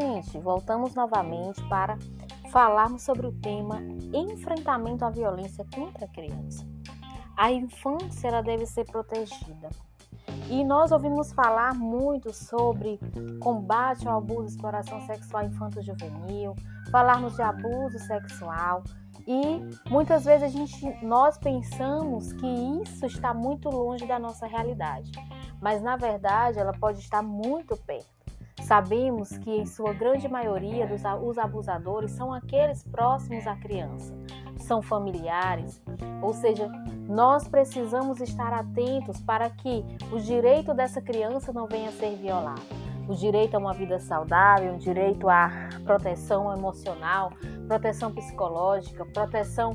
gente, voltamos novamente para falarmos sobre o tema enfrentamento à violência contra a criança. A infância ela deve ser protegida. E nós ouvimos falar muito sobre combate ao abuso e exploração sexual infanto-juvenil, falarmos de abuso sexual, e muitas vezes a gente, nós pensamos que isso está muito longe da nossa realidade, mas na verdade ela pode estar muito perto. Sabemos que em sua grande maioria os abusadores são aqueles próximos à criança, são familiares, ou seja, nós precisamos estar atentos para que o direito dessa criança não venha a ser violado o direito a uma vida saudável, o direito à proteção emocional, proteção psicológica, proteção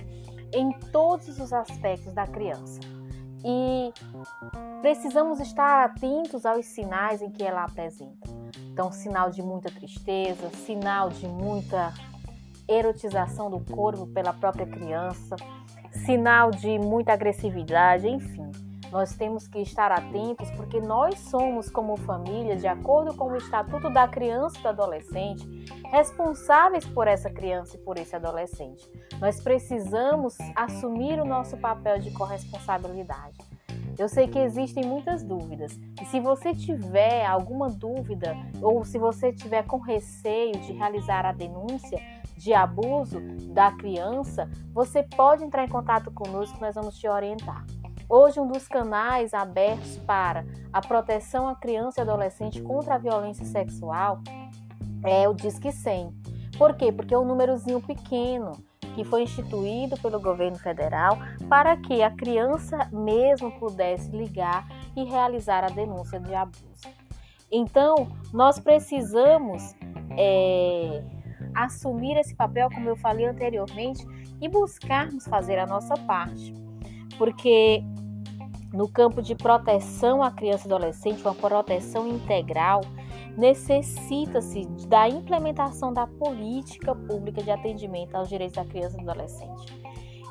em todos os aspectos da criança. E precisamos estar atentos aos sinais em que ela apresenta. Então, sinal de muita tristeza, sinal de muita erotização do corpo pela própria criança, sinal de muita agressividade, enfim. Nós temos que estar atentos porque nós somos, como família, de acordo com o Estatuto da Criança e do Adolescente, responsáveis por essa criança e por esse adolescente. Nós precisamos assumir o nosso papel de corresponsabilidade. Eu sei que existem muitas dúvidas, e se você tiver alguma dúvida ou se você tiver com receio de realizar a denúncia de abuso da criança, você pode entrar em contato conosco, nós vamos te orientar. Hoje, um dos canais abertos para a proteção à criança e adolescente contra a violência sexual é o Disque 100. Por quê? Porque é um númerozinho pequeno que foi instituído pelo governo federal para que a criança mesmo pudesse ligar e realizar a denúncia de abuso. Então, nós precisamos é, assumir esse papel, como eu falei anteriormente, e buscarmos fazer a nossa parte. Porque no campo de proteção à criança e adolescente, uma proteção integral, necessita-se da implementação da política pública de atendimento aos direitos da criança e do adolescente.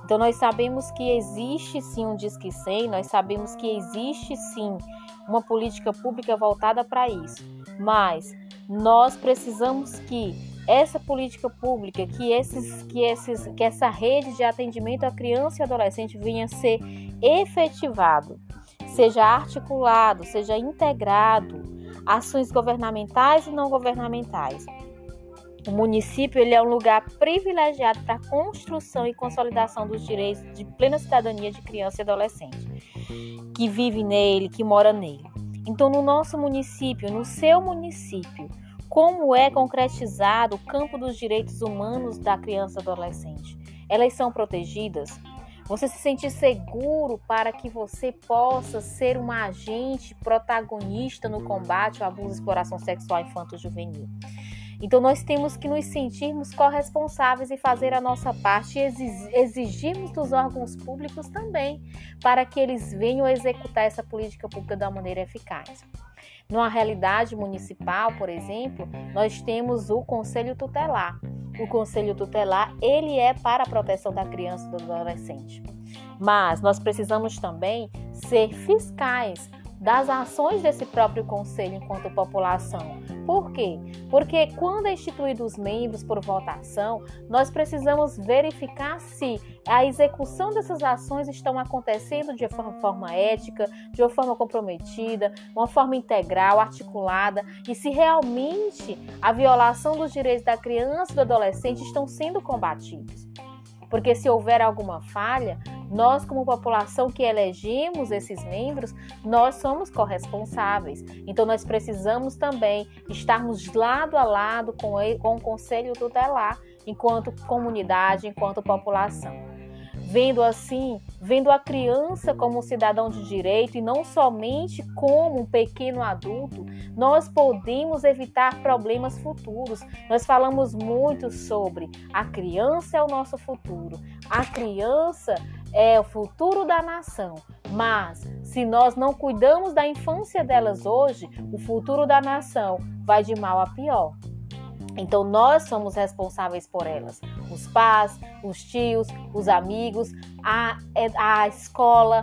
Então, nós sabemos que existe sim um Disque 100, nós sabemos que existe sim uma política pública voltada para isso, mas nós precisamos que essa política pública, que, esses, que, esses, que essa rede de atendimento à criança e adolescente venha a ser efetivado, seja articulado, seja integrado, ações governamentais e não governamentais. O município ele é um lugar privilegiado para a construção e consolidação dos direitos de plena cidadania de criança e adolescente, que vive nele, que mora nele. Então, no nosso município, no seu município, como é concretizado o campo dos direitos humanos da criança e adolescente? Elas são protegidas? Você se sentir seguro para que você possa ser um agente protagonista no combate ao abuso e exploração sexual infanto-juvenil. Então nós temos que nos sentirmos corresponsáveis e fazer a nossa parte e exigirmos dos órgãos públicos também para que eles venham executar essa política pública da maneira eficaz. Numa realidade municipal, por exemplo, nós temos o Conselho Tutelar. O Conselho Tutelar, ele é para a proteção da criança e do adolescente. Mas nós precisamos também ser fiscais das ações desse próprio conselho enquanto população. Por quê? Porque quando é instituído os membros por votação, nós precisamos verificar se a execução dessas ações estão acontecendo de uma forma ética, de uma forma comprometida, uma forma integral, articulada e se realmente a violação dos direitos da criança e do adolescente estão sendo combatidos. Porque se houver alguma falha, nós, como população que elegemos esses membros, nós somos corresponsáveis. Então, nós precisamos também estarmos lado a lado com, com o Conselho Tutelar, enquanto comunidade, enquanto população vendo assim, vendo a criança como um cidadão de direito e não somente como um pequeno adulto, nós podemos evitar problemas futuros. Nós falamos muito sobre a criança é o nosso futuro, a criança é o futuro da nação. Mas se nós não cuidamos da infância delas hoje, o futuro da nação vai de mal a pior. Então nós somos responsáveis por elas. Os pais, os tios, os amigos, a, é, a escola,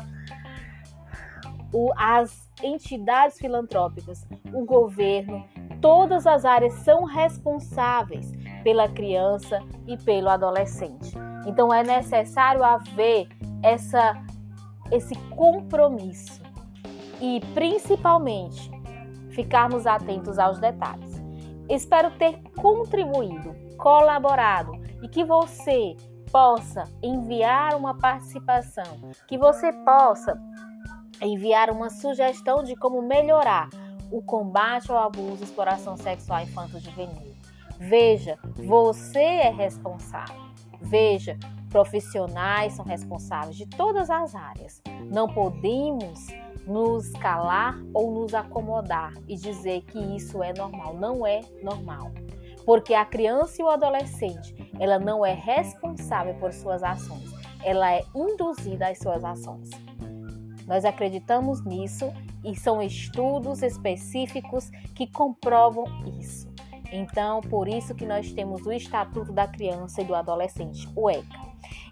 o, as entidades filantrópicas, o governo, todas as áreas são responsáveis pela criança e pelo adolescente. Então é necessário haver essa, esse compromisso e principalmente ficarmos atentos aos detalhes. Espero ter contribuído, colaborado e que você possa enviar uma participação, que você possa enviar uma sugestão de como melhorar o combate ao abuso e exploração sexual infanto-juvenil. Veja, você é responsável. Veja, profissionais são responsáveis de todas as áreas. Não podemos nos calar ou nos acomodar e dizer que isso é normal. Não é normal. Porque a criança e o adolescente, ela não é responsável por suas ações. Ela é induzida às suas ações. Nós acreditamos nisso e são estudos específicos que comprovam isso. Então, por isso que nós temos o Estatuto da Criança e do Adolescente, o ECA.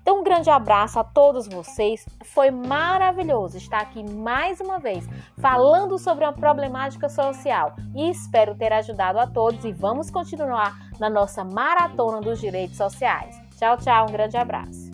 Então, um grande abraço a todos vocês. Foi maravilhoso estar aqui mais uma vez falando sobre uma problemática social e espero ter ajudado a todos e vamos continuar na nossa maratona dos direitos sociais. Tchau, tchau, um grande abraço.